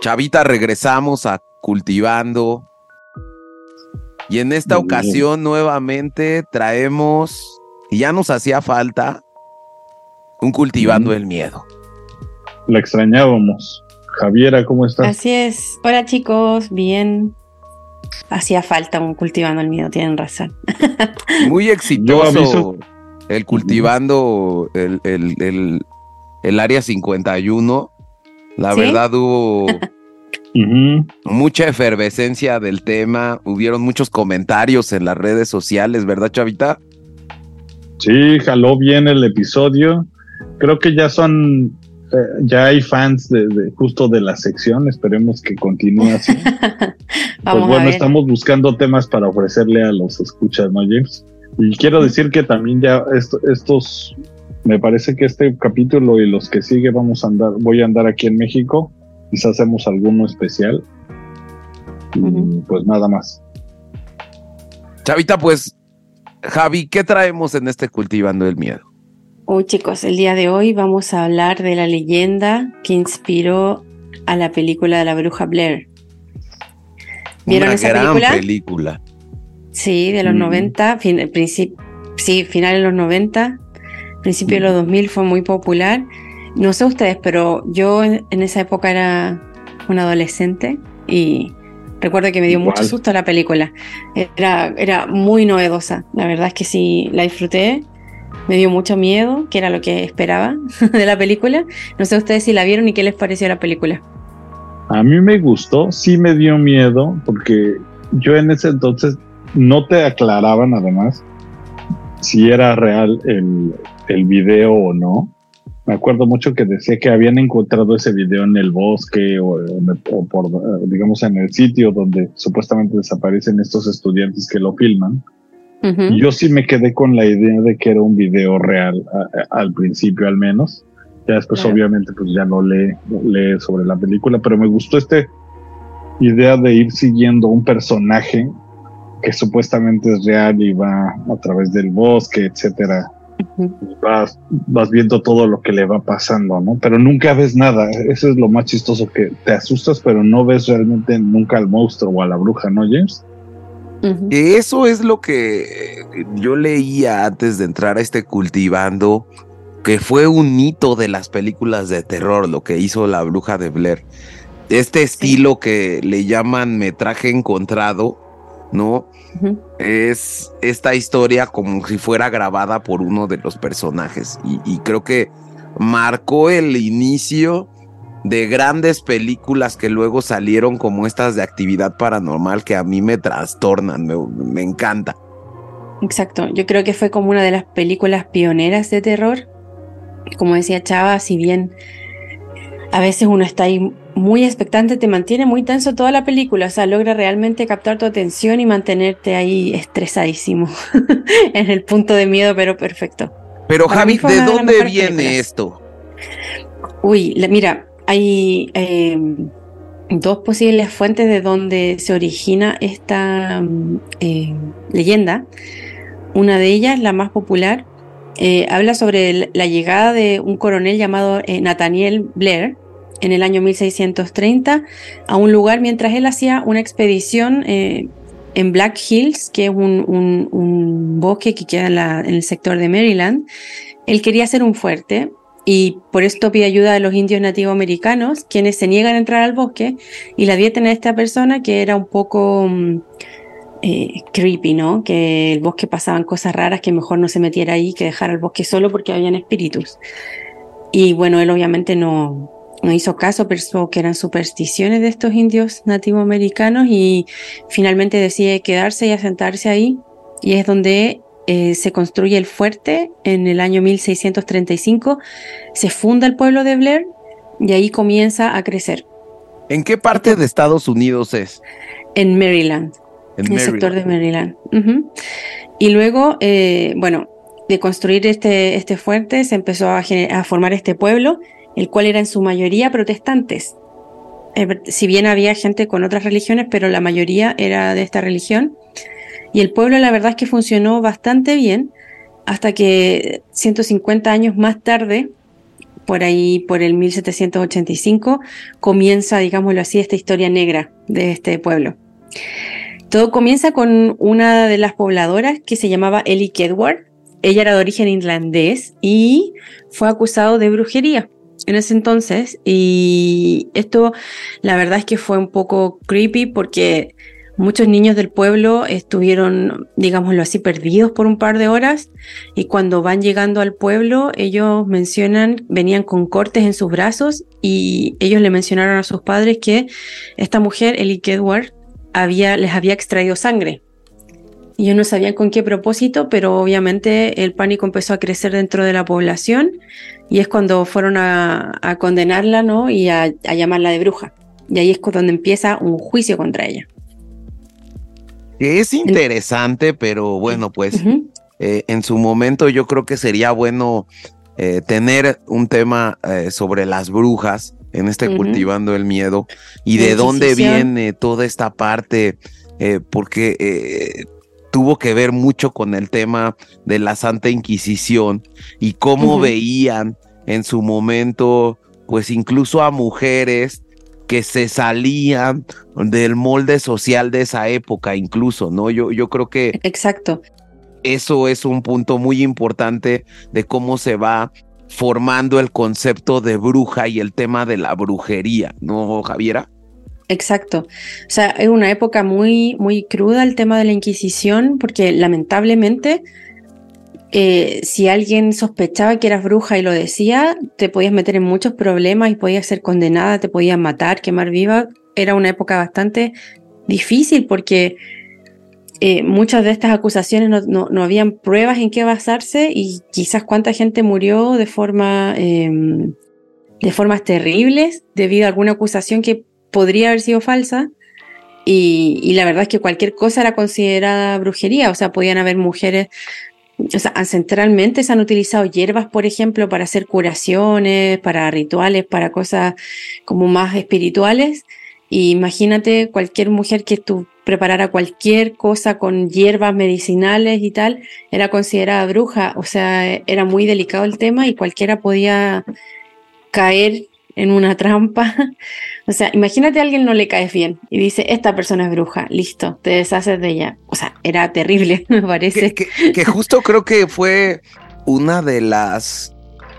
Chavita, regresamos a cultivando. Y en esta ocasión nuevamente traemos, y ya nos hacía falta, un cultivando el miedo. La extrañábamos. Javiera, ¿cómo estás? Así es. Hola chicos, bien. Hacía falta un cultivando el miedo, tienen razón. Muy exitoso el cultivando el, el, el, área 51. La verdad hubo mucha efervescencia del tema, hubieron muchos comentarios en las redes sociales, ¿verdad, Chavita? Sí, jaló bien el episodio. Creo que ya son eh, ya hay fans de, justo de la sección, esperemos que continúe así. pues bueno, estamos buscando temas para ofrecerle a los escuchas, ¿no, James? Y quiero decir que también ya estos, me parece que este capítulo y los que sigue vamos a andar, voy a andar aquí en México, quizás hacemos alguno especial. Y pues nada más. Chavita, pues, Javi, ¿qué traemos en este Cultivando el Miedo? Hoy chicos, el día de hoy vamos a hablar de la leyenda que inspiró a la película de la bruja Blair. ¿Vieron esa película? película? Sí, de los 90, mm. fin, sí, final de los 90, principio de los 2000 mm. fue muy popular. No sé ustedes, pero yo en, esa época era un adolescente y recuerdo que me dio mucho susto la película. Era, era muy novedosa, la verdad es que sí, la disfruté me dio mucho miedo, que era lo que esperaba de la película. No sé ustedes si la vieron y qué les pareció la película. A mí me gustó, sí me dio miedo, porque yo en ese entonces no te aclaraban además si era real el, el video o no. Me acuerdo mucho que decía que habían encontrado ese video en el bosque o, o, por, digamos, en el sitio donde supuestamente desaparecen estos estudiantes que lo filman. Yo sí me quedé con la idea de que era un video real al principio al menos. Ya después obviamente pues ya no lee, lee sobre la película, pero me gustó esta idea de ir siguiendo un personaje que supuestamente es real y va a través del bosque, etcétera. vas, vas, viendo todo lo que le va pasando, ¿no? Pero nunca ves nada. Eso es lo más chistoso que te asustas, pero no ves realmente nunca al monstruo o a la bruja, ¿no, James? Eso es lo que yo leía antes de entrar a este cultivando, que fue un hito de las películas de terror, lo que hizo la bruja de Blair. Este estilo que le llaman metraje encontrado, ¿no? Es esta historia como si fuera grabada por uno de los personajes. y creo que marcó el inicio de grandes películas que luego salieron como estas de actividad paranormal que a mí me trastornan, me, encanta. Exacto, yo creo que fue como una de las películas pioneras de terror. Como decía Chava, si bien a veces uno está ahí muy expectante, te mantiene muy tenso toda la película, o sea, logra realmente captar tu atención y mantenerte ahí estresadísimo en el punto de miedo, pero perfecto. Pero Javi, ¿de dónde viene esto? Uy, mira, hay em, dos posibles fuentes de donde se origina esta mm, eh, leyenda. Una de ellas, la más popular, eh, habla sobre la llegada de un coronel llamado eh, Nathaniel Blair en el año 1630 a un lugar mientras él hacía una expedición en Black Hills, que es un, bosque que queda en, el sector de Maryland. Él quería hacer un fuerte y por esto pide ayuda a los indios nativos americanos, quienes se niegan a entrar al bosque y la dieta a esta persona que era un poco mm, eh, creepy, ¿no? Que el bosque pasaban cosas raras, que mejor no se metiera ahí, que dejara el bosque solo porque habían espíritus. Y bueno, él obviamente no, no hizo caso, pensó que eran supersticiones de estos indios nativos americanos y finalmente decide quedarse y asentarse ahí. Y es donde eh, se construye el fuerte en el año 1635, se funda el pueblo de Blair y ahí comienza a crecer. ¿En qué parte de Estados Unidos es? En Maryland, en, el sector de Maryland. Y luego, eh, bueno, de construir este, este fuerte se empezó a, a, formar este pueblo, el cual era en su mayoría protestantes. Eh, si bien había gente con otras religiones, pero la mayoría era de esta religión. Y el pueblo la verdad es que funcionó bastante bien hasta que 150 años más tarde por ahí por el 1785, comienza, digámoslo así, esta historia negra de este pueblo. Todo comienza con una de las pobladoras que se llamaba Ellie Kedward. Ella era de origen irlandés y fue acusado de brujería en ese entonces. Y esto, la verdad es que fue un poco creepy porque muchos niños del pueblo estuvieron, digámoslo así, perdidos por un par de horas. Y cuando van llegando al pueblo, ellos mencionan, venían con cortes en sus brazos y ellos le mencionaron a sus padres que esta mujer, Ellie Kedward, había, les había extraído sangre. Y ellos no sabían con qué propósito, pero obviamente el pánico empezó a crecer dentro de la población y es cuando fueron a, condenarla ¿no? y a, llamarla de bruja. Y ahí es donde empieza un juicio contra ella. Es interesante, pero bueno, pues eh, en su momento yo creo que sería bueno eh, tener un tema eh, sobre las brujas en este Cultivando el Miedo y de dónde viene toda esta parte, eh, porque tuvo que ver mucho con el tema de la Santa Inquisición y cómo veían en su momento, pues incluso a mujeres que se salían del molde social de esa época, incluso, ¿no? Yo, yo creo que... Exacto. Eso es un punto muy importante de cómo se va formando el concepto de bruja y el tema de la brujería, ¿no, Javiera? Exacto. O sea, es una época muy, muy cruda el tema de la Inquisición, porque lamentablemente, eh, si alguien sospechaba que eras bruja y lo decía, te podías meter en muchos problemas y podías ser condenada, te podían matar, quemar viva. Era una época bastante difícil porque eh, muchas de estas acusaciones no, no, habían pruebas en qué basarse y quizás cuánta gente murió de forma em, de formas terribles debido a alguna acusación que podría haber sido falsa y, la verdad es que cualquier cosa era considerada brujería, o sea, podían haber mujeres, o sea, ancestralmente se han utilizado hierbas, por ejemplo, para hacer curaciones, para rituales, para cosas como más espirituales. Y imagínate cualquier mujer que tú preparara cualquier cosa con hierbas medicinales y tal, era considerada bruja, o sea, era muy delicado el tema y cualquiera podía caer en una trampa. O sea, imagínate a alguien no le caes bien y dice, esta persona es bruja, listo, te deshaces de ella. O sea, era terrible, me parece. que justo creo que fue una de las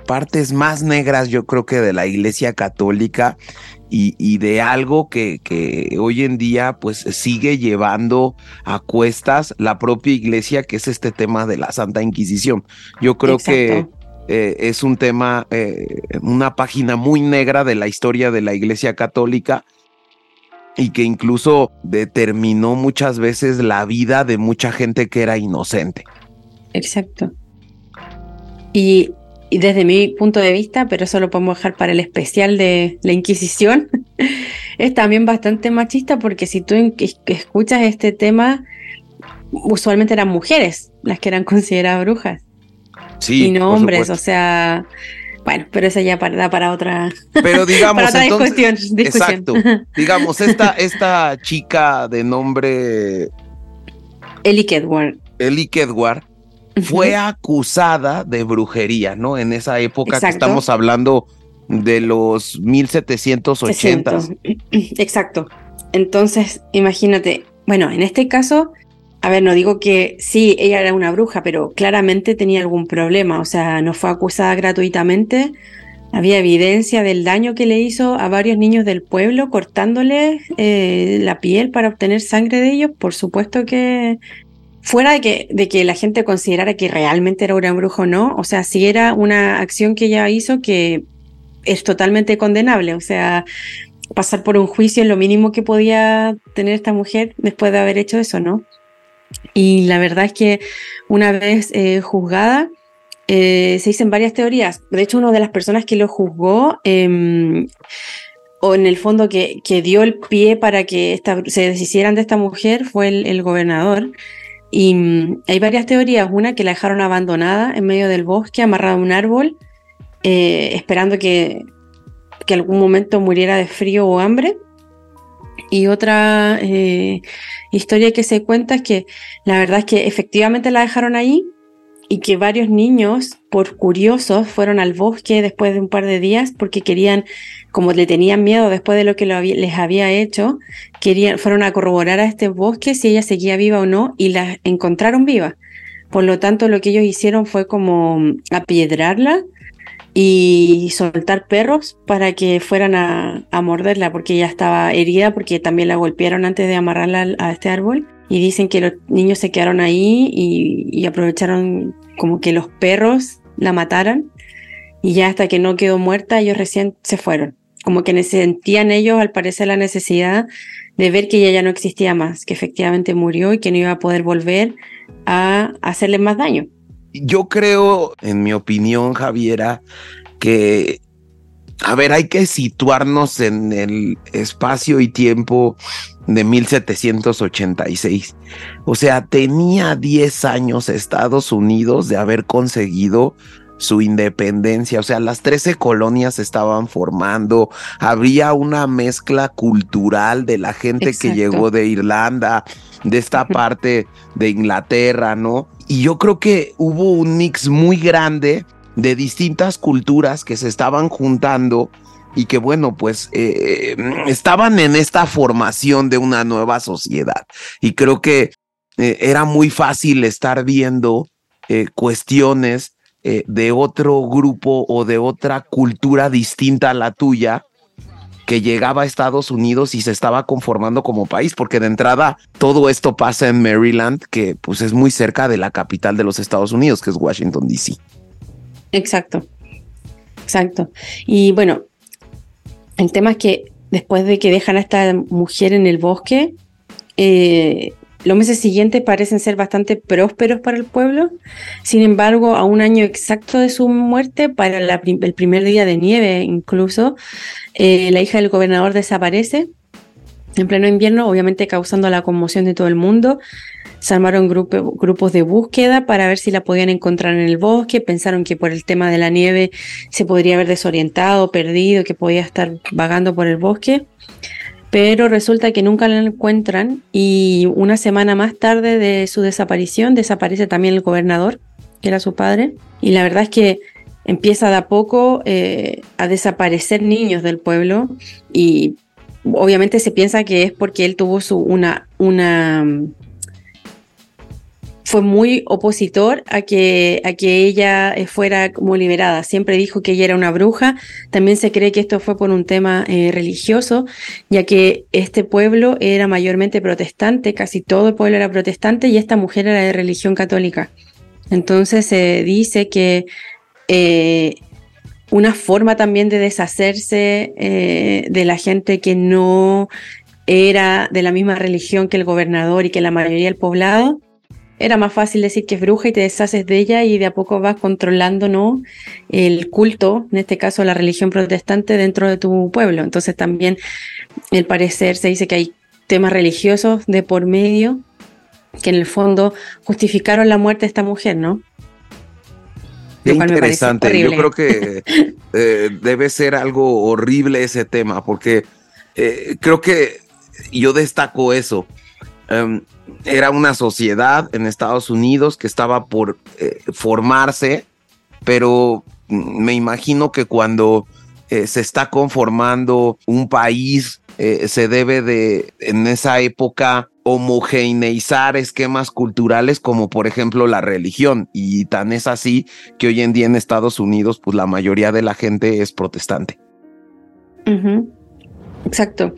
partes más negras, yo creo que de la Iglesia Católica y, de algo que, que, hoy en día pues sigue llevando a cuestas la propia iglesia, que es este tema de la Santa Inquisición. Yo creo que eh, es un tema, eh, una página muy negra de la historia de la iglesia católica y que incluso determinó muchas veces la vida de mucha gente que era inocente. Exacto. Y y desde mi punto de vista, pero eso lo podemos dejar para el especial de la Inquisición, es también bastante machista porque si tú escuchas este tema, usualmente eran mujeres las que eran consideradas brujas. Sí. Y no hombres, o sea, bueno, pero eso ya da para otra, pero digamos, para otra discusión, Exacto. digamos, esta, esta chica de nombre... Ellie Kedward. Ellie Kedward fue acusada de brujería, ¿no? En esa época que estamos hablando de los 1780. Exacto. Entonces, imagínate, bueno, en este caso, a ver, no digo que sí, ella era una bruja, pero claramente tenía algún problema, o sea, no fue acusada gratuitamente. Había evidencia del daño que le hizo a varios niños del pueblo cortándole eh, la piel para obtener sangre de ellos. Por supuesto que fuera de que, de que la gente considerara que realmente era un brujo o no, o sea, si era una acción que ella hizo que es totalmente condenable, o sea, pasar por un juicio es lo mínimo que podía tener esta mujer después de haber hecho eso, ¿no? Y la verdad es que una vez eh, juzgada, eh, se dicen varias teorías. De hecho, una de las personas que lo juzgó, em, o en el fondo que, que, dio el pie para que se deshicieran de esta mujer, fue el gobernador. Y mm, hay varias teorías. Una que la dejaron abandonada en medio del bosque, amarrada a un árbol, eh, esperando que, que algún momento muriera de frío o hambre. Y otra eh, historia que se cuenta es que la verdad es que efectivamente la dejaron ahí y que varios niños, por curiosos, fueron al bosque después de un par de días porque querían, como le tenían miedo después de lo que les había hecho, querían, fueron a corroborar a este bosque si ella seguía viva o no y la encontraron viva. Por lo tanto, lo que ellos hicieron fue como apiedrarla y soltar perros para que fueran a, morderla porque ella estaba herida porque también la golpearon antes de amarrarla a este árbol. Y dicen que los niños se quedaron ahí y, aprovecharon como que los perros la mataran. Y ya hasta que no quedó muerta ellos recién se fueron. Como que sentían ellos al parecer la necesidad de ver que ella ya no existía más que efectivamente murió y que no iba a poder volver a hacerle más daño yo creo, en mi opinión, Javiera, que, a ver, hay que situarnos en el espacio y tiempo de 1786. O sea, tenía 10 años Estados Unidos de haber conseguido su independencia, o sea, las 13 colonias estaban formando, habría una mezcla cultural de la gente que llegó de Irlanda, de esta parte de Inglaterra, ¿no? Y yo creo que hubo un mix muy grande de distintas culturas que se estaban juntando y que bueno, pues eh, estaban en esta formación de una nueva sociedad. Y creo que eh, era muy fácil estar viendo eh, cuestiones de otro grupo o de otra cultura distinta a la tuya que llegaba a Estados Unidos y se estaba conformando como país, porque de entrada todo esto pasa en Maryland, que pues es muy cerca de la capital de los Estados Unidos, que es Washington, D.C. Exacto, exacto. Y bueno, el tema es que después de que dejan a esta mujer en el bosque, eh, los meses siguientes parecen ser bastante prósperos para el pueblo. Sin embargo, a un año exacto de su muerte, para el primer día de nieve incluso, eh, la hija del gobernador desaparece en pleno invierno, obviamente causando la conmoción de todo el mundo. Se armaron grupos de búsqueda para ver si la podían encontrar en el bosque. Pensaron que por el tema de la nieve se podría haber desorientado, perdido, que podía estar vagando por el bosque pero resulta que nunca la encuentran y una semana más tarde de su desaparición desaparece también el gobernador, que era su padre, y la verdad es que empieza de a poco eh, a desaparecer niños del pueblo y obviamente se piensa que es porque él tuvo su, una, una fue muy opositor a que, a que ella eh, fuera como liberada. Siempre dijo que ella era una bruja. También se cree que esto fue por un tema eh, religioso, ya que este pueblo era mayormente protestante, casi todo el pueblo era protestante y esta mujer era de religión católica. Entonces se dice que eh, una forma también de deshacerse de la gente que no era de la misma religión que el gobernador y que la mayoría del poblado era más fácil decir que es bruja y te deshaces de ella y de a poco vas controlando ¿no? el culto, en este caso la religión protestante, dentro de tu pueblo. Entonces también, el parecer, se dice que hay temas religiosos de por medio que en el fondo justificaron la muerte de esta mujer, ¿no? Qué interesante. Yo creo que eh, debe ser algo horrible ese tema, porque eh, creo que yo destaco eso. Em, era una sociedad en Estados Unidos que estaba por eh, formarse, pero me imagino que cuando eh, se está conformando un país, eh, se debe de, en esa época, homogeneizar esquemas culturales como por ejemplo la religión. Y tan es así que hoy en día en Estados Unidos, pues la mayoría de la gente es protestante. Exacto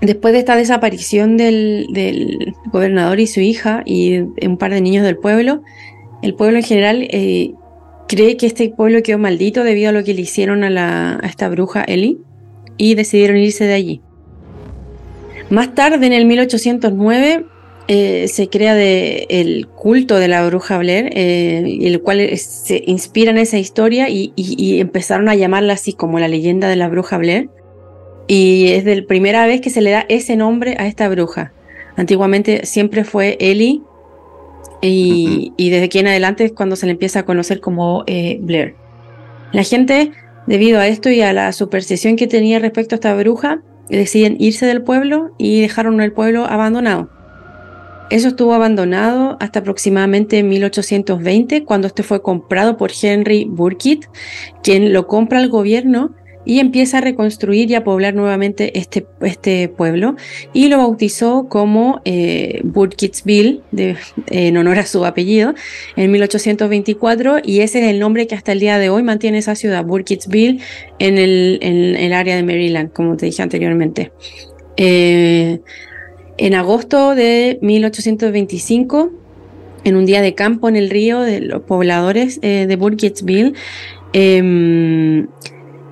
después de esta desaparición del, gobernador y su hija y un par de niños del pueblo, el pueblo en general eh, cree que este pueblo quedó maldito debido a lo que le hicieron a, esta bruja Eli y decidieron irse de allí. Más tarde, en el 1809, eh, se crea el culto de la bruja Blair, eh, el cual se inspira en esa historia y, empezaron a llamarla así como la leyenda de la bruja Blair. Y es la primera vez que se le da ese nombre a esta bruja. Antiguamente siempre fue Ellie y, desde aquí en adelante es cuando se le empieza a conocer como eh, Blair. La gente, debido a esto y a la superstición que tenía respecto a esta bruja, deciden irse del pueblo y dejaron el pueblo abandonado. Eso estuvo abandonado hasta aproximadamente 1820, cuando este fue comprado por Henry Burkitt, quien lo compra al gobierno y empieza a reconstruir y a poblar nuevamente este, este pueblo y lo bautizó como eh, Burkittsville, en honor a su apellido, en 1824 y ese es el nombre que hasta el día de hoy mantiene esa ciudad, Burkittsville, en el, en el área de Maryland, como te dije anteriormente. Eh, en agosto de 1825, en un día de campo en el río de los pobladores eh, de Burkittsville, em,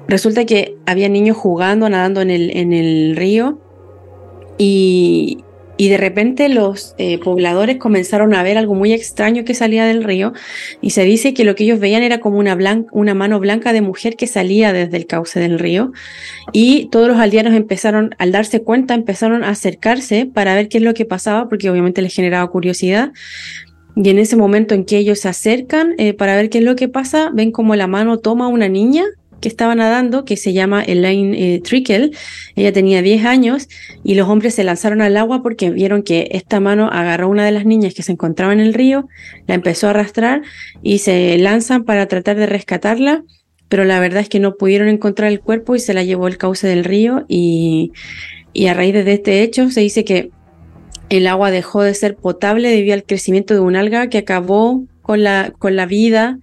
resulta que había niños jugando, nadando en el, en el río y, y, de repente los eh, pobladores comenzaron a ver algo muy extraño que salía del río y se dice que lo que ellos veían era como una, una mano blanca de mujer que salía desde el cauce del río y todos los aldeanos empezaron, al darse cuenta, empezaron a acercarse para ver qué es lo que pasaba porque obviamente les generaba curiosidad. Y en ese momento en que ellos se acercan eh, para ver qué es lo que pasa, ven como la mano toma a una niña que estaba nadando, que se llama Elaine eh, Trickle. Ella tenía 10 años y los hombres se lanzaron al agua porque vieron que esta mano agarró a una de las niñas que se encontraba en el río, la empezó a arrastrar y se lanzan para tratar de rescatarla, pero la verdad es que no pudieron encontrar el cuerpo y se la llevó el cauce del río y, y a raíz de este hecho se dice que el agua dejó de ser potable debido al crecimiento de un alga que acabó con la, con la vida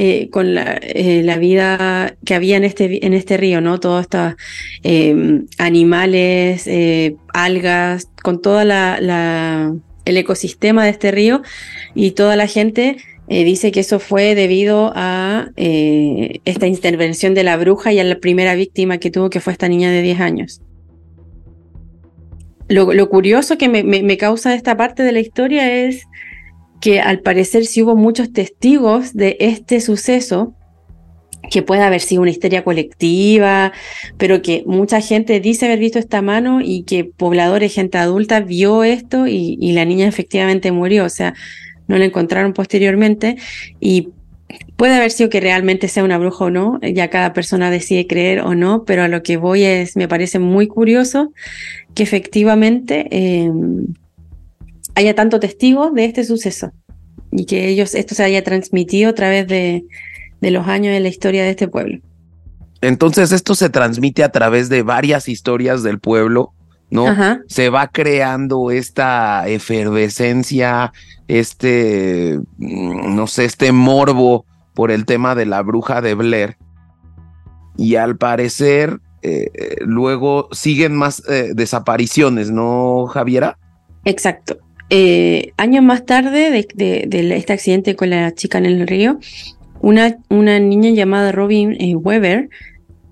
eh, con eh, la, vida que había en este, en este río, ¿no? Todos estos em, animales, eh, algas, con todo la, el ecosistema de este río y toda la gente dice que eso fue debido a esta intervención de la bruja y a la primera víctima que tuvo, que fue esta niña de 10 años. Lo, curioso que me, me, causa esta parte de la historia es que al parecer sí hubo muchos testigos de este suceso, que puede haber sido una histeria colectiva, pero que mucha gente dice haber visto esta mano y que pobladores, gente adulta vio esto y, la niña efectivamente murió, o sea, no la encontraron posteriormente. Y puede haber sido que realmente sea una bruja o no, ya cada persona decide creer o no, pero a lo que voy es, me parece muy curioso que efectivamente... Eh, haya tanto testigo de este suceso y que ellos esto se haya transmitido a través de, los años de la historia de este pueblo. Entonces esto se transmite a través de varias historias del pueblo, ¿no? Se va creando esta efervescencia, este, mm, no sé, este morbo por el tema de la bruja de Blair. Y al parecer, eh, eh, luego siguen más eh, desapariciones, ¿no, Javiera? Exacto. Eh, años más tarde de, este accidente con la chica en el río, una, niña llamada Robin eh, Weber,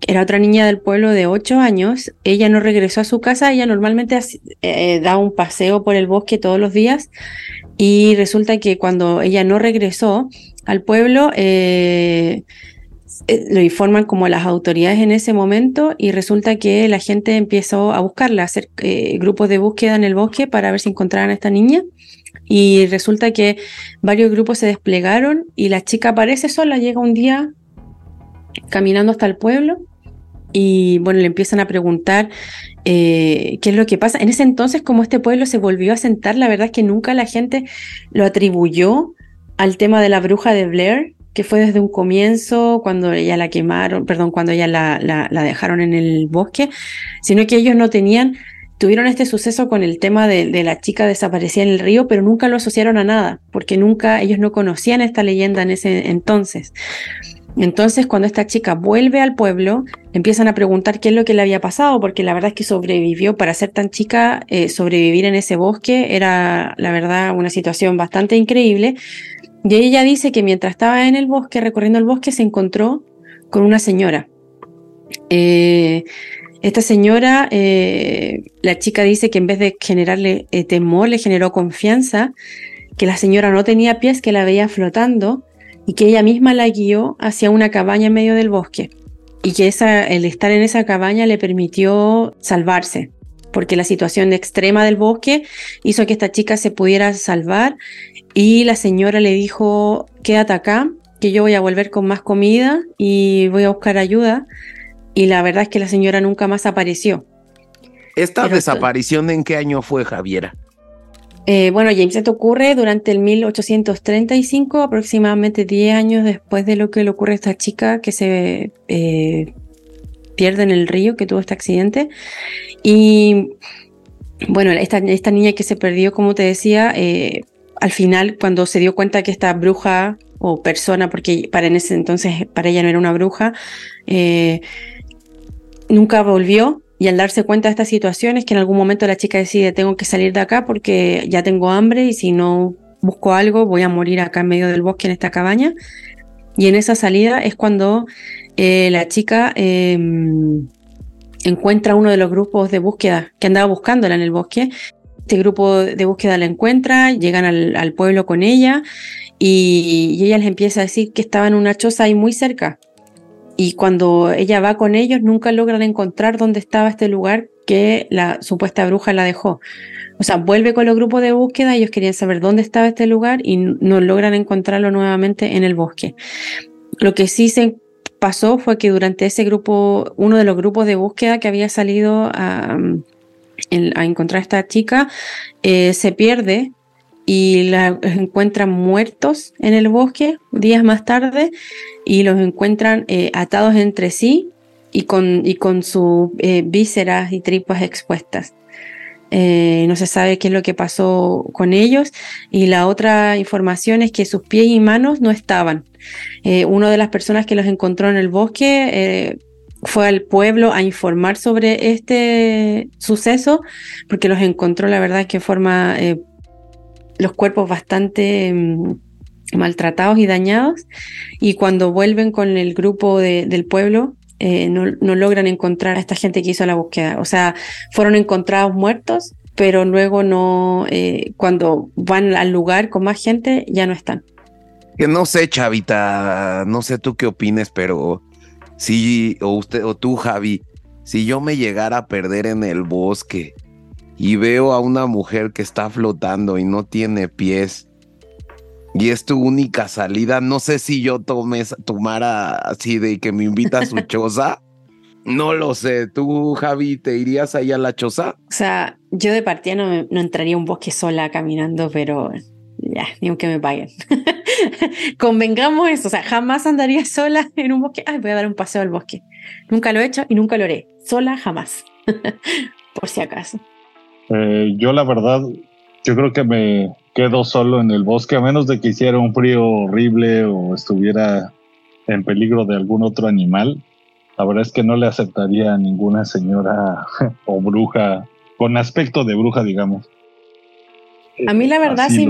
que era otra niña del pueblo de 8 años, ella no regresó a su casa, ella normalmente eh, da un paseo por el bosque todos los días y resulta que cuando ella no regresó al pueblo, eh, lo informan como las autoridades en ese momento y resulta que la gente empezó a buscarla, hacer eh, grupos de búsqueda en el bosque para ver si encontraban a esta niña. Y resulta que varios grupos se desplegaron y la chica aparece sola, llega un día caminando hasta el pueblo y bueno, le empiezan a preguntar eh, qué es lo que pasa. En ese entonces, como este pueblo se volvió a sentar, la verdad es que nunca la gente lo atribuyó al tema de la bruja de Blair, que fue desde un comienzo, cuando ella la quemaron, perdón, cuando ella la, la, dejaron en el bosque, sino que ellos no tenían, tuvieron este suceso con el tema de, la chica desaparecida en el río, pero nunca lo asociaron a nada, porque nunca ellos no conocían esta leyenda en ese entonces. Entonces, cuando esta chica vuelve al pueblo, empiezan a preguntar qué es lo que le había pasado, porque la verdad es que sobrevivió, para ser tan chica, eh, sobrevivir en ese bosque era, la verdad, una situación bastante increíble. Y ella dice que mientras estaba en el bosque, recorriendo el bosque, se encontró con una señora. Eh, esta señora, eh, la chica dice que en vez de generarle eh, temor, le generó confianza, que la señora no tenía pies, que la veía flotando y que ella misma la guió hacia una cabaña en medio del bosque y que esa, el estar en esa cabaña le permitió salvarse porque la situación extrema del bosque hizo que esta chica se pudiera salvar y la señora le dijo, quédate acá, que yo voy a volver con más comida y voy a buscar ayuda. Y la verdad es que la señora nunca más apareció. ¿Esta desaparición en qué año fue, Javiera? Eh, bueno, James, esto ocurre durante el 1835, aproximadamente 10 años después de lo que le ocurre a esta chica que se eh, pierde en el río, que tuvo este accidente. Y bueno, esta, esta niña que se perdió, como te decía, eh, al final, cuando se dio cuenta que esta bruja o persona, porque para en ese entonces para ella no era una bruja, nunca volvió y al darse cuenta de esta situación es que en algún momento la chica decide, tengo que salir de acá porque ya tengo hambre y si no busco algo voy a morir acá en medio del bosque en esta cabaña. Y en esa salida es cuando eh, la chica em, encuentra uno de los grupos de búsqueda que andaba buscándola en el bosque. Este grupo de búsqueda la encuentra, llegan al, pueblo con ella y, ella les empieza a decir que estaba en una choza ahí muy cerca, y cuando ella va con ellos nunca logran encontrar dónde estaba este lugar que la supuesta bruja la dejó. O sea, vuelve con los grupos de búsqueda, ellos querían saber dónde estaba este lugar y no logran encontrarlo nuevamente en el bosque. Lo que sí se pasó fue que durante ese grupo, uno de los grupos de búsqueda que había salido a, encontrar a esta chica, eh, se pierde y la encuentran muertos en el bosque días más tarde y los encuentran eh, atados entre sí y con, y con sus eh, vísceras y tripas expuestas. No se sabe qué es lo que pasó con ellos y la otra información es que sus pies y manos no estaban. una de las personas que los encontró en el bosque fue al pueblo a informar sobre este suceso porque los encontró la verdad que forma los cuerpos bastante mm, maltratados y dañados y cuando vuelven con el grupo del pueblo eh, no, logran encontrar a esta gente que hizo la búsqueda. O sea, fueron encontrados muertos, pero luego no, eh, cuando van al lugar con más gente, ya no están. Que no sé, Chavita, no sé tú qué opines, pero si, o usted, o tú, Javi, si yo me llegara a perder en el bosque y veo a una mujer que está flotando y no tiene pies y es tu única salida, no sé si yo tome, tomara así de que me invita a su choza. No lo sé. ¿Tú, Javi, te irías ahí a la choza? O sea, yo de partida no, no entraría a un bosque sola caminando, pero ya, ni aunque me paguen. Convengamos eso, o sea, jamás andaría sola en un bosque. Ay, voy a dar un paseo al bosque. Nunca lo he hecho y nunca lo haré. Sola, jamás. Por si acaso. Eh, yo la verdad, yo creo que me quedo solo en el bosque, a menos de que hiciera un frío horrible o estuviera en peligro de algún otro animal. La verdad es que no le aceptaría a ninguna señora o bruja con aspecto de bruja, digamos. A mí la verdad sí,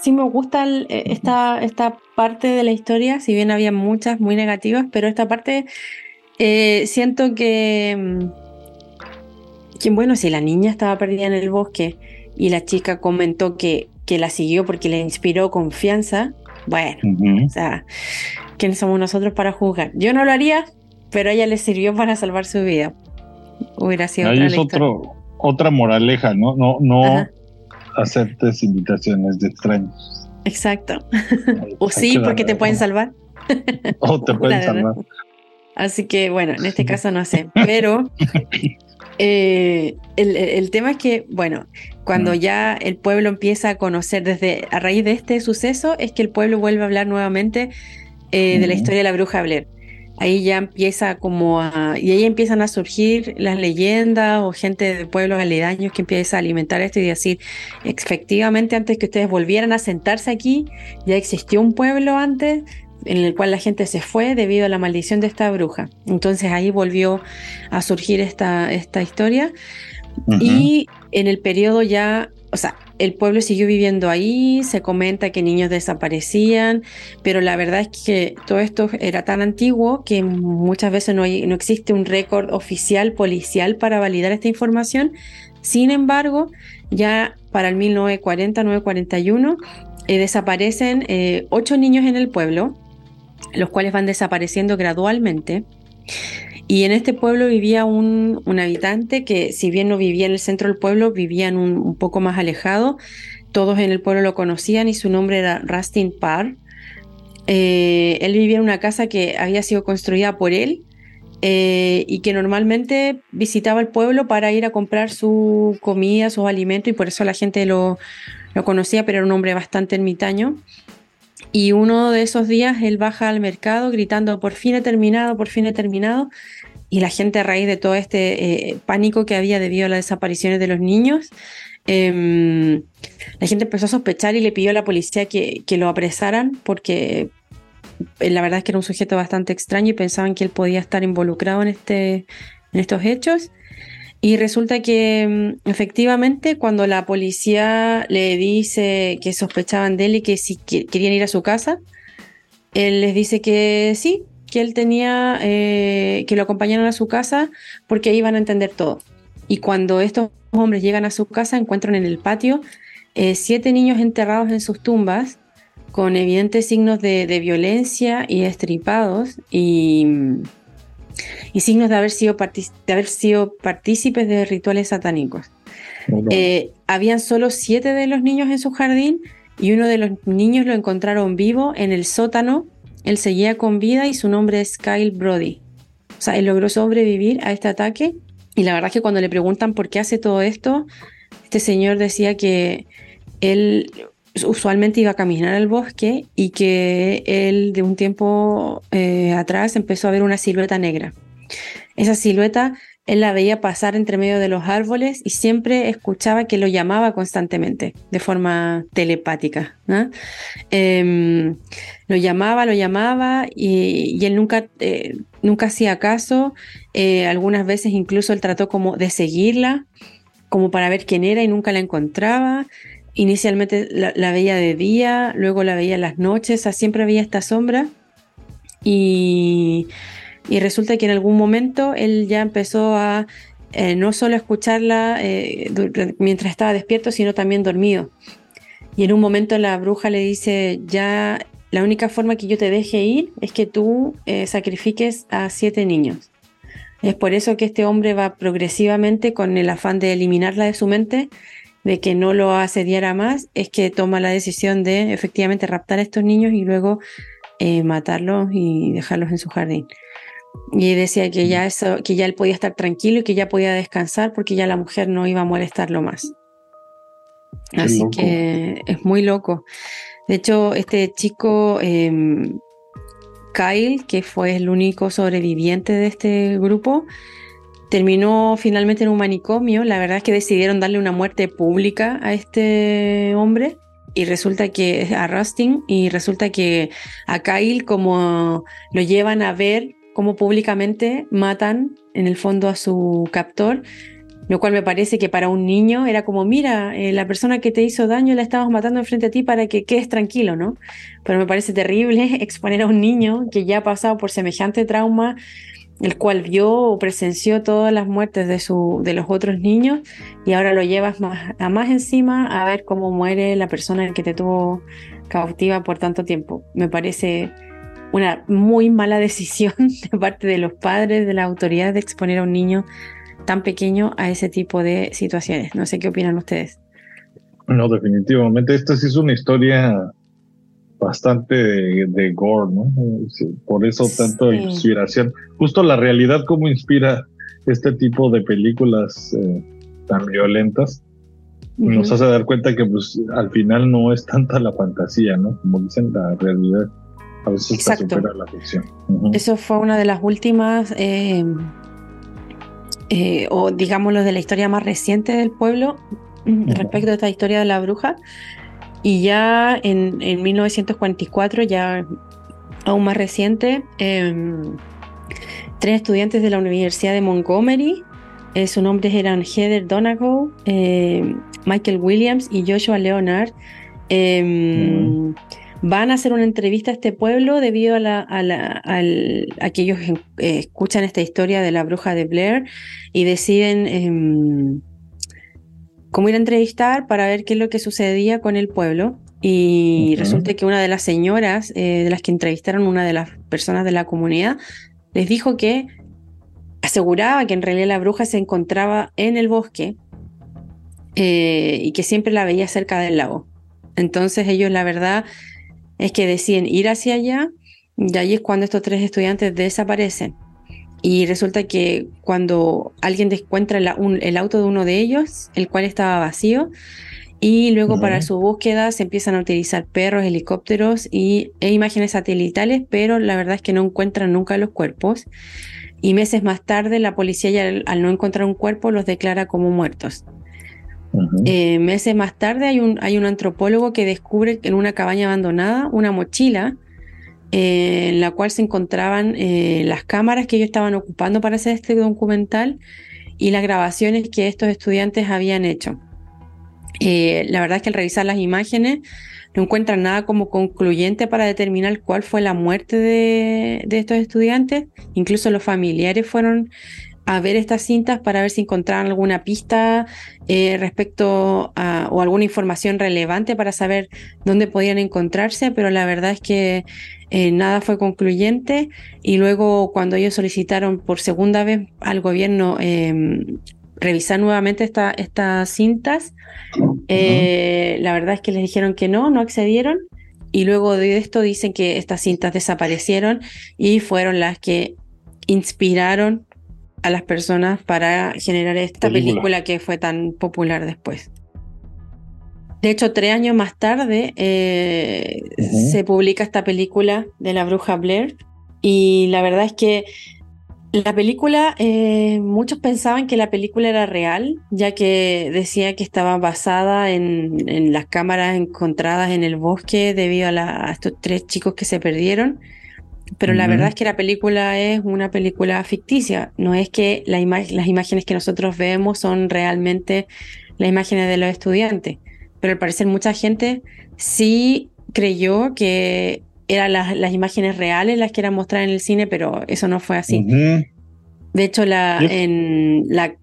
sí me gusta eh, esta, esta parte de la historia, si bien había muchas muy negativas, pero esta parte eh, siento que mm, bueno, si la niña estaba perdida en el bosque y la chica comentó que, que la siguió porque le inspiró confianza, bueno, o sea, ¿quiénes somos nosotros para juzgar? Yo no lo haría, pero a ella le sirvió para salvar su vida. Hubiera sido Ahí es otro, otra moraleja, ¿no? No, no aceptes invitaciones de extraños. Exacto. o sí, porque te pueden salvar. o te pueden salvar. Así que bueno, en este caso no sé, pero eh, el, tema es que, bueno, cuando ya el pueblo empieza a conocer desde a raíz de este suceso, es que el pueblo vuelve a hablar nuevamente eh, de la historia de la bruja Blair. Ahí ya empieza como a. Y ahí empiezan a surgir las leyendas o gente de pueblos aledaños que empieza a alimentar esto y decir: efectivamente, antes que ustedes volvieran a sentarse aquí, ya existió un pueblo antes, en el cual la gente se fue debido a la maldición de esta bruja. Entonces ahí volvió a surgir esta, esta historia. Y en el periodo ya, o sea, el pueblo siguió viviendo ahí, se comenta que niños desaparecían, pero la verdad es que todo esto era tan antiguo que muchas veces no, hay, no existe un récord oficial policial para validar esta información. Sin embargo, ya para el 1940-1941 eh, desaparecen eh, ocho niños en el pueblo, los cuales van desapareciendo gradualmente. Y en este pueblo vivía un, habitante que, si bien no vivía en el centro del pueblo, vivía un, un, poco más alejado. Todos en el pueblo lo conocían y su nombre era Rustin Parr. Eh, él vivía en una casa que había sido construida por él eh, y que normalmente visitaba el pueblo para ir a comprar su comida, sus alimentos, y por eso la gente lo, lo conocía, pero era un hombre bastante ermitaño. Y uno de esos días él baja al mercado gritando, por fin he terminado, por fin he terminado. Y la gente a raíz de todo este eh, pánico que había debido a las desapariciones de los niños, em, la gente empezó a sospechar y le pidió a la policía que, que lo apresaran porque eh, la verdad es que era un sujeto bastante extraño y pensaban que él podía estar involucrado en, este, en estos hechos. Y resulta que mm, efectivamente cuando la policía le dice que sospechaban de él y que si querían ir a su casa, él les dice que sí, que él tenía, eh, que lo acompañaron a su casa porque iban a entender todo. Y cuando estos hombres llegan a su casa encuentran en el patio eh, siete niños enterrados en sus tumbas con evidentes signos de, violencia y estripados y, y, signos de haber, sido de haber sido partícipes de rituales satánicos. Eh, habían solo siete de los niños en su jardín y uno de los niños lo encontraron vivo en el sótano. Él seguía con vida y su nombre es Kyle Brody. O sea, él logró sobrevivir a este ataque y la verdad es que cuando le preguntan por qué hace todo esto, este señor decía que él usualmente iba a caminar al bosque y que él de un tiempo eh, atrás empezó a ver una silueta negra. Esa silueta él la veía pasar entre medio de los árboles y siempre escuchaba que lo llamaba constantemente, de forma telepática. Em, lo llamaba, lo llamaba y, él nunca, eh, nunca hacía caso. Eh, algunas veces incluso él trató como de seguirla, como para ver quién era y nunca la encontraba. Inicialmente la, veía de día, luego la veía en las noches, siempre veía esta sombra. Y, resulta que en algún momento él ya empezó a eh, no solo escucharla eh, mientras estaba despierto, sino también dormido. Y en un momento la bruja le dice, ya la única forma que yo te deje ir es que tú eh, sacrifiques a siete niños. Es por eso que este hombre va progresivamente con el afán de eliminarla de su mente de que no lo asediara más, es que toma la decisión de efectivamente raptar a estos niños y luego eh, matarlos y dejarlos en su jardín. Y decía que ya, eso, que ya él podía estar tranquilo y que ya podía descansar porque ya la mujer no iba a molestarlo más. Así que es muy loco. De hecho, este chico, em, Kyle, que fue el único sobreviviente de este grupo, terminó finalmente en un manicomio. La verdad es que decidieron darle una muerte pública a este hombre. Y resulta que a Rustin, y resulta que a Kyle, como lo llevan a ver cómo públicamente matan en el fondo a su captor, lo cual me parece que para un niño era como, mira, eh, la persona que te hizo daño la estamos matando enfrente a ti para que quedes tranquilo, ¿no? Pero me parece terrible exponer a un niño que ya ha pasado por semejante trauma el cual vio o presenció todas las muertes de, su, de los otros niños y ahora lo llevas a más encima a ver cómo muere la persona que te tuvo cautiva por tanto tiempo. Me parece una muy mala decisión de parte de los padres, de la autoridad de exponer a un niño tan pequeño a ese tipo de situaciones. No sé qué opinan ustedes. No, definitivamente. Esta sí es una historia bastante de, gore, ¿no? por eso tanto inspiración. Justo la realidad como inspira este tipo de películas eh, tan violentas nos hace dar cuenta que pues al final no es tanta la fantasía, ¿no? Como dicen, la realidad a veces supera la ficción. Eso fue una de las últimas, eh, eh, o digámoslo de la historia más reciente del pueblo respecto a esta historia de la bruja. Y ya en, 1944, ya aún más reciente, em, tres estudiantes de la Universidad de Montgomery, eh, sus nombres eran Heather Donahoe, em, Michael Williams y Joshua Leonard, em, van a hacer una entrevista a este pueblo debido a, la, a, que ellos eh, escuchan esta historia de la bruja de Blair y deciden cómo ir a entrevistar para ver qué es lo que sucedía con el pueblo. Y resulta que una de las señoras eh, de las que entrevistaron, una de las personas de la comunidad, les dijo que aseguraba que en realidad la bruja se encontraba en el bosque eh, y que siempre la veía cerca del lago. Entonces ellos la verdad es que deciden ir hacia allá y ahí es cuando estos tres estudiantes desaparecen. y resulta que cuando alguien encuentra el auto de uno de ellos, el cual estaba vacío, y luego para su búsqueda se empiezan a utilizar perros, helicópteros y, e imágenes satelitales, pero la verdad es que no encuentran nunca los cuerpos. Y meses más tarde la policía ya al, no encontrar un cuerpo los declara como muertos. Eh, meses más tarde hay un, hay un antropólogo que descubre en una cabaña abandonada una mochila eh, en la cual se encontraban eh, las cámaras que ellos estaban ocupando para hacer este documental y las grabaciones que estos estudiantes habían hecho. La verdad es que al revisar las imágenes no encuentran nada como concluyente para determinar cuál fue la muerte de, estos estudiantes. Incluso los familiares fueron a ver estas cintas para ver si encontraban alguna pista eh, respecto a o alguna información relevante para saber dónde podían encontrarse, pero la verdad es que eh, nada fue concluyente y luego cuando ellos solicitaron por segunda vez al gobierno em, revisar nuevamente estas cintas. Eh, la verdad es que les dijeron que no, no accedieron. Y luego de esto dicen que estas cintas desaparecieron y fueron las que inspiraron a las personas para generar esta película, que fue tan popular después. De hecho, tres años más tarde eh, se publica esta película de la bruja Blair y la verdad es que la película, eh, muchos pensaban que la película era real, ya que decía que estaba basada en, las cámaras encontradas en el bosque debido a, estos tres chicos que se perdieron. Pero la verdad es que la película es una película ficticia, no es que las imágenes que nosotros vemos son realmente las imágenes de los estudiantes. Pero al parecer mucha gente sí creyó que eran las, imágenes reales las que eran mostradas en el cine, pero eso no fue así. De hecho, la, en, la,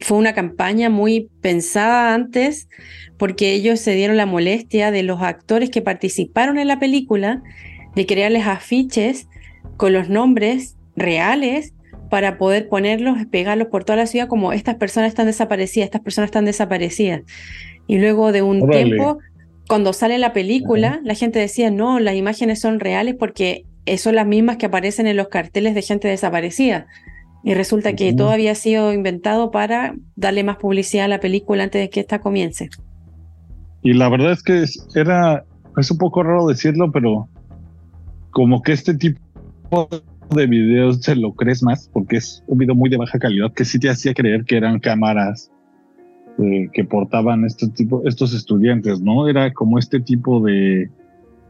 fue una campaña muy pensada antes porque ellos se dieron la molestia de los actores que participaron en la película de crearles afiches con los nombres reales para poder ponerlos, pegarlos por toda la ciudad como estas personas están desaparecidas, estas personas están desaparecidas. Y luego de un tiempo cuando sale la película, la gente decía, no, las imágenes son reales porque son las mismas que aparecen en los carteles de gente desaparecida. Y resulta que todo había sido inventado para darle más publicidad a la película antes de que esta comience. Y la verdad es que era, es un poco raro decirlo, pero como que este tipo de videos se lo crees más porque es un video muy de baja calidad que sí te hacía creer que eran cámaras que portaban este tipo, estos estudiantes, ¿no? Era como este tipo de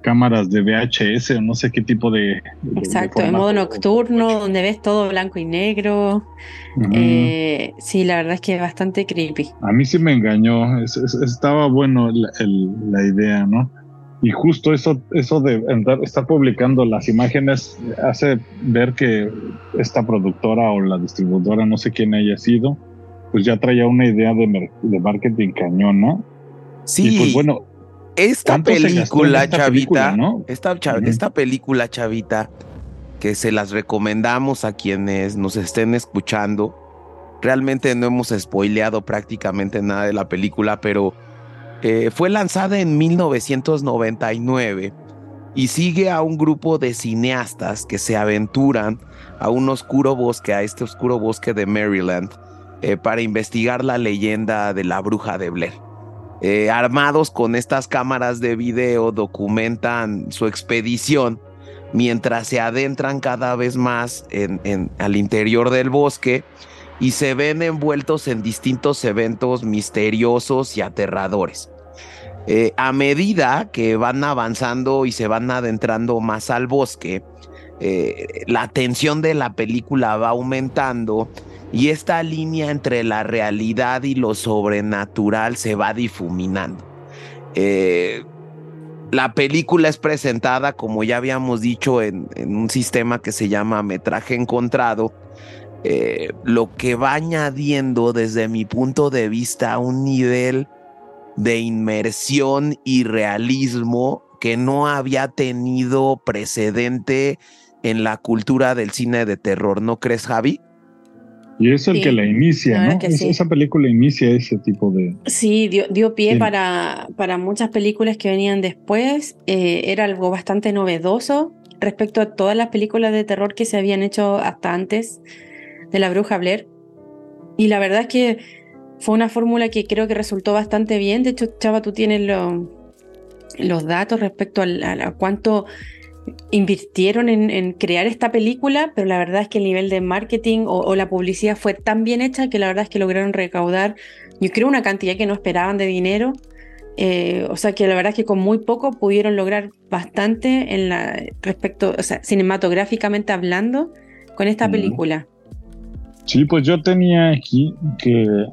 cámaras de VHS o no sé qué tipo de... Exacto, en modo nocturno, donde ves todo blanco y negro. Eh, sí, la verdad es que es bastante creepy. A mí sí me engañó, estaba bueno la idea, ¿no? Y justo eso, eso de estar publicando las imágenes hace ver que esta productora o la distribuidora, no sé quién haya sido, pues ya traía una idea de, de marketing cañona. Sí, pues bueno. Esta película, chavita, esta, esta película, chavita, que se las recomendamos a quienes nos estén escuchando. Realmente no hemos spoileado prácticamente nada de la película, pero eh, fue lanzada en 1999 y sigue a un grupo de cineastas que se aventuran a un oscuro bosque, a este oscuro bosque de Maryland, eh, para investigar la leyenda de la bruja de Blair. Eh, armados con estas cámaras de video documentan su expedición mientras se adentran cada vez más en, al interior del bosque y se ven envueltos en distintos eventos misteriosos y aterradores. Eh, a medida que van avanzando y se van adentrando más al bosque, la tensión de la película va aumentando y esta línea entre la realidad y lo sobrenatural se va difuminando. Eh, la película es presentada, como ya habíamos dicho, en, un sistema que se llama metraje encontrado, eh, lo que va añadiendo desde mi punto de vista un nivel de inmersión y realismo que no había tenido precedente en la cultura del cine de terror, ¿no crees, Javi? Y es el que la inicia, ¿no? Esa película inicia ese tipo de... Sí, dio, pie para, para muchas películas que venían después. Eh, era algo bastante novedoso. respecto a todas las películas de terror que se habían hecho hasta antes de la bruja Blair. Y la verdad es que fue una fórmula que creo que resultó bastante bien. De hecho, Chava, tú tienes los datos respecto a, cuánto invirtieron en, crear esta película, pero la verdad es que el nivel de marketing o, la publicidad fue tan bien hecha que la verdad es que lograron recaudar, yo creo, una cantidad que no esperaban de dinero. Eh, o sea que la verdad es que con muy poco pudieron lograr bastante en la respecto, o sea, cinematográficamente hablando, con esta película. Sí, pues yo tenía aquí que,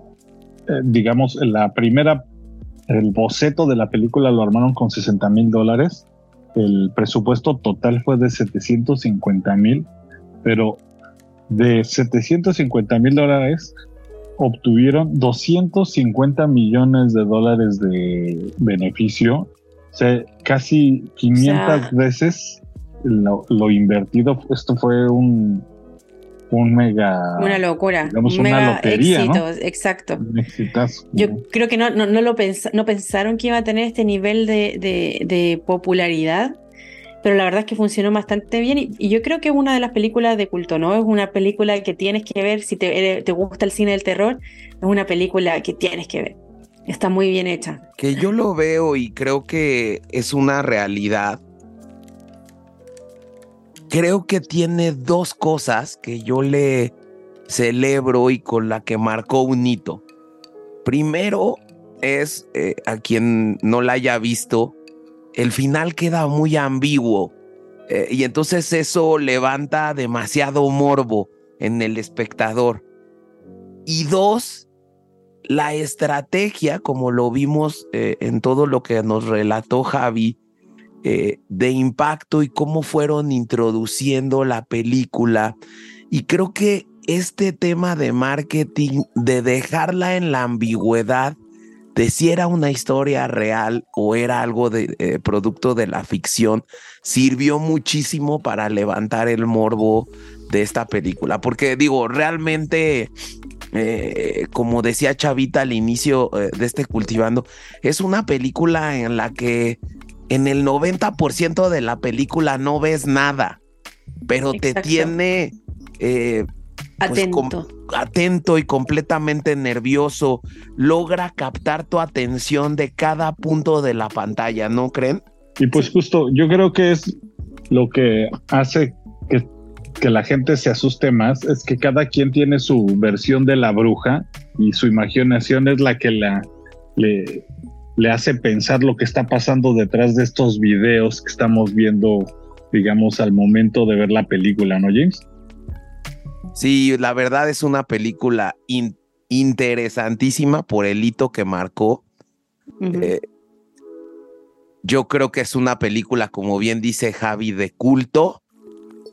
digamos, la primera, el boceto de la película lo armaron con 60 mil dólares. El presupuesto total fue de 750 mil, pero de 750 mil dólares obtuvieron 250 millones de dólares de beneficio, o sea, casi 500 veces lo, lo, invertido. Esto fue un, un mega. Una locura. un mega lotería, éxito, exacto. Un Yo creo que no, no, no lo no pensaron que iba a tener este nivel de, de, popularidad, pero la verdad es que funcionó bastante bien. Y, yo creo que es una de las películas de culto, ¿no? Es una película que tienes que ver si te, te gusta el cine del terror, es una película que tienes que ver. Está muy bien hecha. Que yo lo veo y creo que es una realidad creo que tiene dos cosas que yo le celebro y con la que marcó un hito. Primero es, eh, a quien no la haya visto, el final queda muy ambiguo eh, y entonces eso levanta demasiado morbo en el espectador. Y dos, la estrategia, como lo vimos eh, en todo lo que nos relató Javi, eh, de impacto y cómo fueron introduciendo la película. Y creo que este tema de marketing, de dejarla en la ambigüedad de si era una historia real o era algo de eh, producto de la ficción, sirvió muchísimo para levantar el morbo de esta película. Porque digo, realmente eh, como decía Chavita al inicio de este cultivando, es una película en la que en el 90% de la película no ves nada, pero te tiene eh, pues, atento. atento y completamente nervioso. Logra captar tu atención de cada punto de la pantalla, ¿no creen? Y pues justo, yo creo que es lo que hace que, que la gente se asuste más, es que cada quien tiene su versión de la bruja y su imaginación es la que la, le, le hace pensar lo que está pasando detrás de estos videos que estamos viendo, digamos, al momento de ver la película, ¿no, James? Sí, la verdad es una película interesantísima por el hito que marcó. Eh, yo creo que es una película, como bien dice Javi, de culto,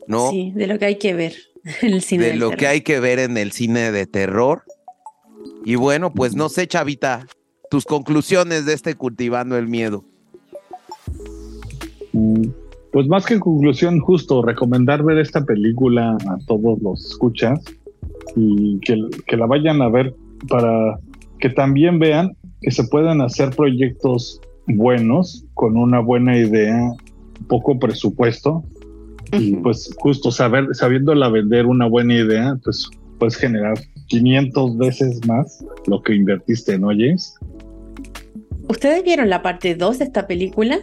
¿no? Sí, de lo que hay que ver en el cine. De, lo que hay que ver en el cine de terror. Y bueno, pues no sé, Chavita, tus conclusiones de este cultivando el miedo. Mm, pues más que conclusión, justo recomendar ver esta película a todos los escuchas y que, que la vayan a ver para que también vean que se pueden hacer proyectos buenos con una buena idea, poco presupuesto y pues justo saber sabiéndola vender una buena idea, pues puedes generar 500 veces más lo que invertiste, ¿no, James? ¿Ustedes vieron la parte 2 de esta película?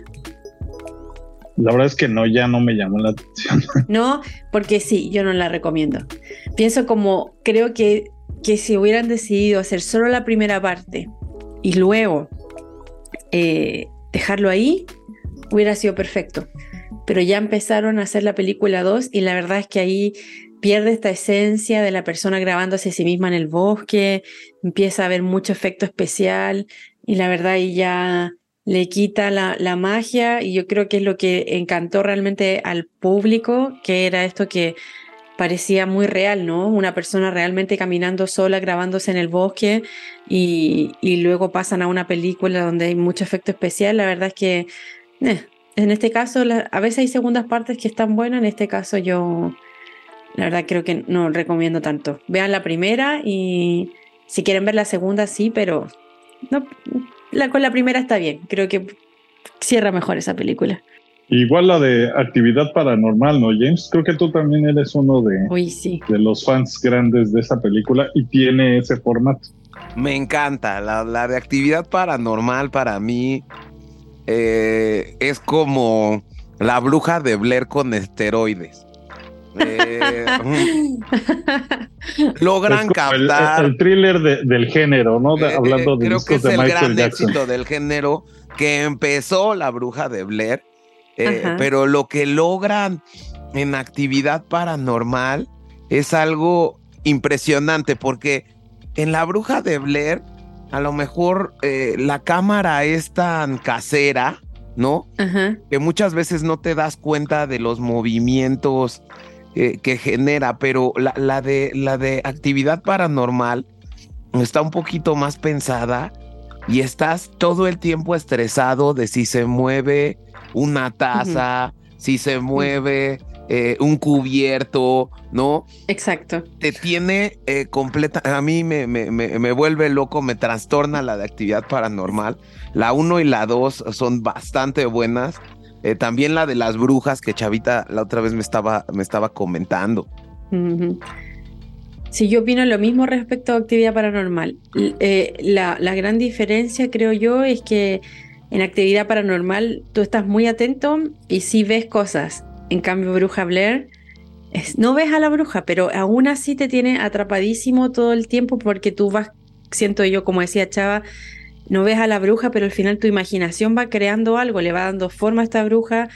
La verdad es que no, ya no me llamó la atención. No, porque sí, yo no la recomiendo. Pienso como, creo que, que si hubieran decidido hacer solo la primera parte y luego eh, dejarlo ahí, hubiera sido perfecto. Pero ya empezaron a hacer la película 2 y la verdad es que ahí pierde esta esencia de la persona grabándose a sí misma en el bosque, empieza a haber mucho efecto especial, y la verdad y ya le quita la, la, magia y yo creo que es lo que encantó realmente al público, que era esto que parecía muy real, ¿no? Una persona realmente caminando sola, grabándose en el bosque y, y luego pasan a una película donde hay mucho efecto especial. La verdad es que eh, en este caso a veces hay segundas partes que están buenas, en este caso yo la verdad creo que no recomiendo tanto. Vean la primera y si quieren ver la segunda sí, pero no, la, con la primera está bien. Creo que cierra mejor esa película. Igual la de actividad paranormal, ¿no, James? Creo que tú también eres uno de, de los fans grandes de esa película y tiene ese formato. Me encanta. La, de actividad paranormal para mí eh, es como la bruja de Blair con esteroides. Eh, logran captar. El, thriller del género, ¿no? Eh, Hablando de Creo que es el gran éxito del género que empezó la bruja de Blair eh, pero lo que logran en actividad paranormal es algo impresionante porque en la bruja de Blair a lo mejor eh, la cámara es tan casera, ¿no? Que muchas veces no te das cuenta de los movimientos eh, que genera, pero la, la, de, la de actividad paranormal está un poquito más pensada y estás todo el tiempo estresado de si se mueve una taza, si se mueve eh, un cubierto, ¿no? Exacto. Te tiene eh, completa, a mí me, me, me, vuelve loco, me trastorna la de actividad paranormal. La 1 y la 2 son bastante buenas. Eh, también la de las brujas que Chavita la otra vez me estaba, me estaba comentando. Sí, yo opino lo mismo respecto a actividad paranormal. la, la, gran diferencia, creo yo, es que en actividad paranormal tú estás muy atento y sí ves cosas. En cambio, Bruja Blair, no ves a la bruja, pero aún así te tiene atrapadísimo todo el tiempo porque tú vas, siento yo, como decía Chava, no ves a la bruja, pero al final tu imaginación va creando algo, le va dando forma a esta bruja.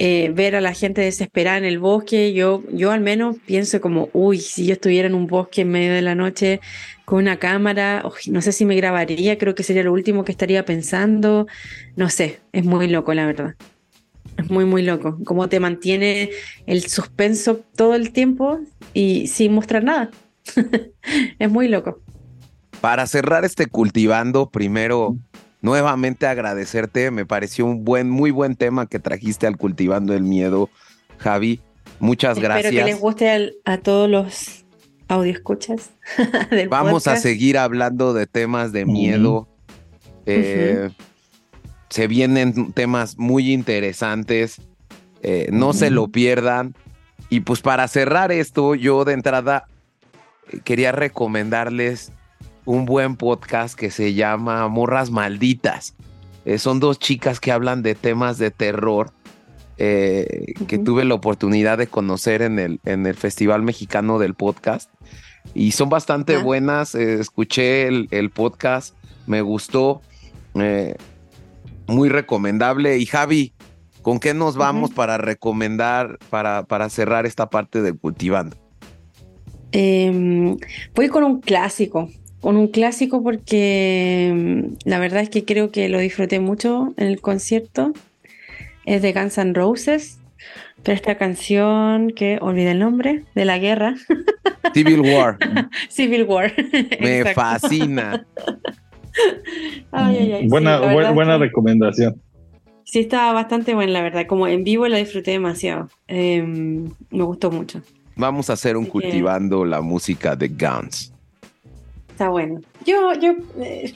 Eh, ver a la gente desesperada en el bosque, yo, yo al menos pienso como, uy, si yo estuviera en un bosque en medio de la noche, con una cámara, no sé si me grabaría, creo que sería lo último que estaría pensando, no sé, es muy loco la verdad. Es muy, muy loco. Cómo te mantiene el suspenso todo el tiempo y sin mostrar nada. es muy loco. Para cerrar este cultivando, primero nuevamente agradecerte. Me pareció un buen, muy buen tema que trajiste al cultivando el miedo, Javi. Muchas gracias. Espero que les guste a todos los audio escuchas. Vamos a seguir hablando de temas de miedo. Eh, se vienen temas muy interesantes. Eh, no se lo pierdan. Y pues para cerrar esto, yo de entrada eh, quería recomendarles un buen podcast que se llama Morras Malditas. son dos chicas que hablan de temas de terror eh, que tuve la oportunidad de conocer en el, en el Festival Mexicano del Podcast. Y son bastante buenas. Eh, escuché el, podcast, me gustó. Eh, muy recomendable. Y Javi, ¿con qué nos vamos para recomendar, para, para cerrar esta parte del cultivando? Em, voy con un clásico, con un clásico porque em, la verdad es que creo que lo disfruté mucho en el concierto es de Guns N' Roses, pero esta canción que olvidé el nombre, de la guerra. Civil War. Civil War. Me fascina. buena, buena, recomendación. Sí, estaba bastante buena, la verdad. Como en vivo la disfruté demasiado. Em, me gustó mucho. Vamos a hacer un cultivando la música de Guns. Está bueno. Yo, yo, eh,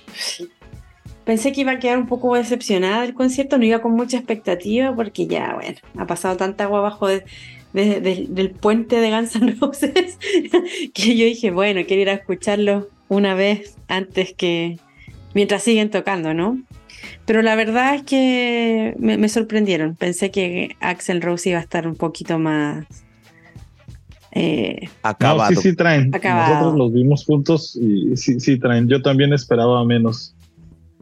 Pensé que iba a quedar un poco decepcionada del concierto, no iba con mucha expectativa porque ya, bueno, ha pasado tanta agua abajo del puente de Guns N' Roses que yo dije, bueno, quiero ir a escucharlo una vez antes que, mientras siguen tocando, ¿no? Pero la verdad es que me, sorprendieron. Pensé que Axel Rose iba a estar un poquito más... Eh, Acabado. sí, sí traen. Nosotros los vimos juntos y sí, sí traen. Yo también esperaba menos.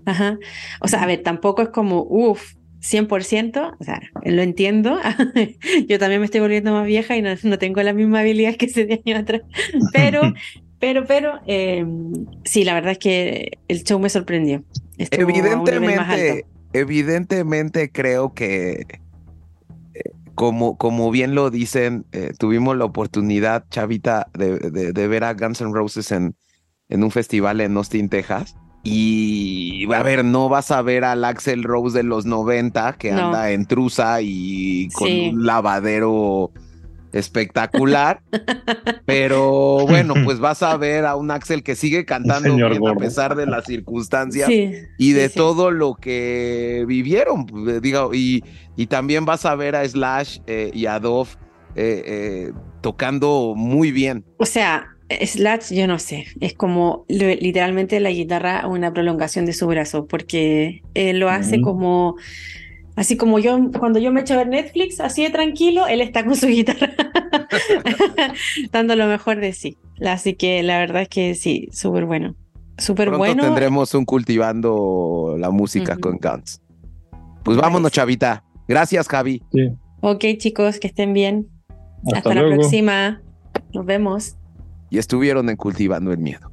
Ajá. O sea, a ver, tampoco es como, uff, 100%, o sea, lo entiendo. Yo también me estoy volviendo más vieja y no, tengo la misma habilidad que ese año atrás. Pero, pero, pero, em, sí, la verdad es que el show me sorprendió. evidentemente, evidentemente creo que, como, como bien lo dicen, eh, tuvimos la oportunidad, Chavita, de, de, ver a Guns N' Roses en, en un festival en Austin, Texas. Y a ver, no vas a ver al Axel Rose de los 90 que anda en trusa y con un lavadero espectacular. pero bueno, pues vas a ver a un Axel que sigue cantando bien a pesar de las circunstancias Sí, y de sí, sí. todo lo que vivieron. pues, Digo, y, y también vas a ver a Slash eh, y a Dove eh, eh, tocando muy bien. O sea, Slash, yo no sé, es como literalmente la guitarra una prolongación de su brazo, porque él lo hace como, así como yo, cuando yo me echo a ver Netflix, así de tranquilo, él está con su guitarra, dando lo mejor de sí. Así que la verdad es que sí, súper bueno, súper Pronto bueno. tendremos un cultivando la música con Guns. Pues vámonos, chavita. Gracias, Javi. Sí. Ok, chicos, que estén bien. Hasta, Hasta la luego. próxima. Nos vemos. Y estuvieron en Cultivando el Miedo.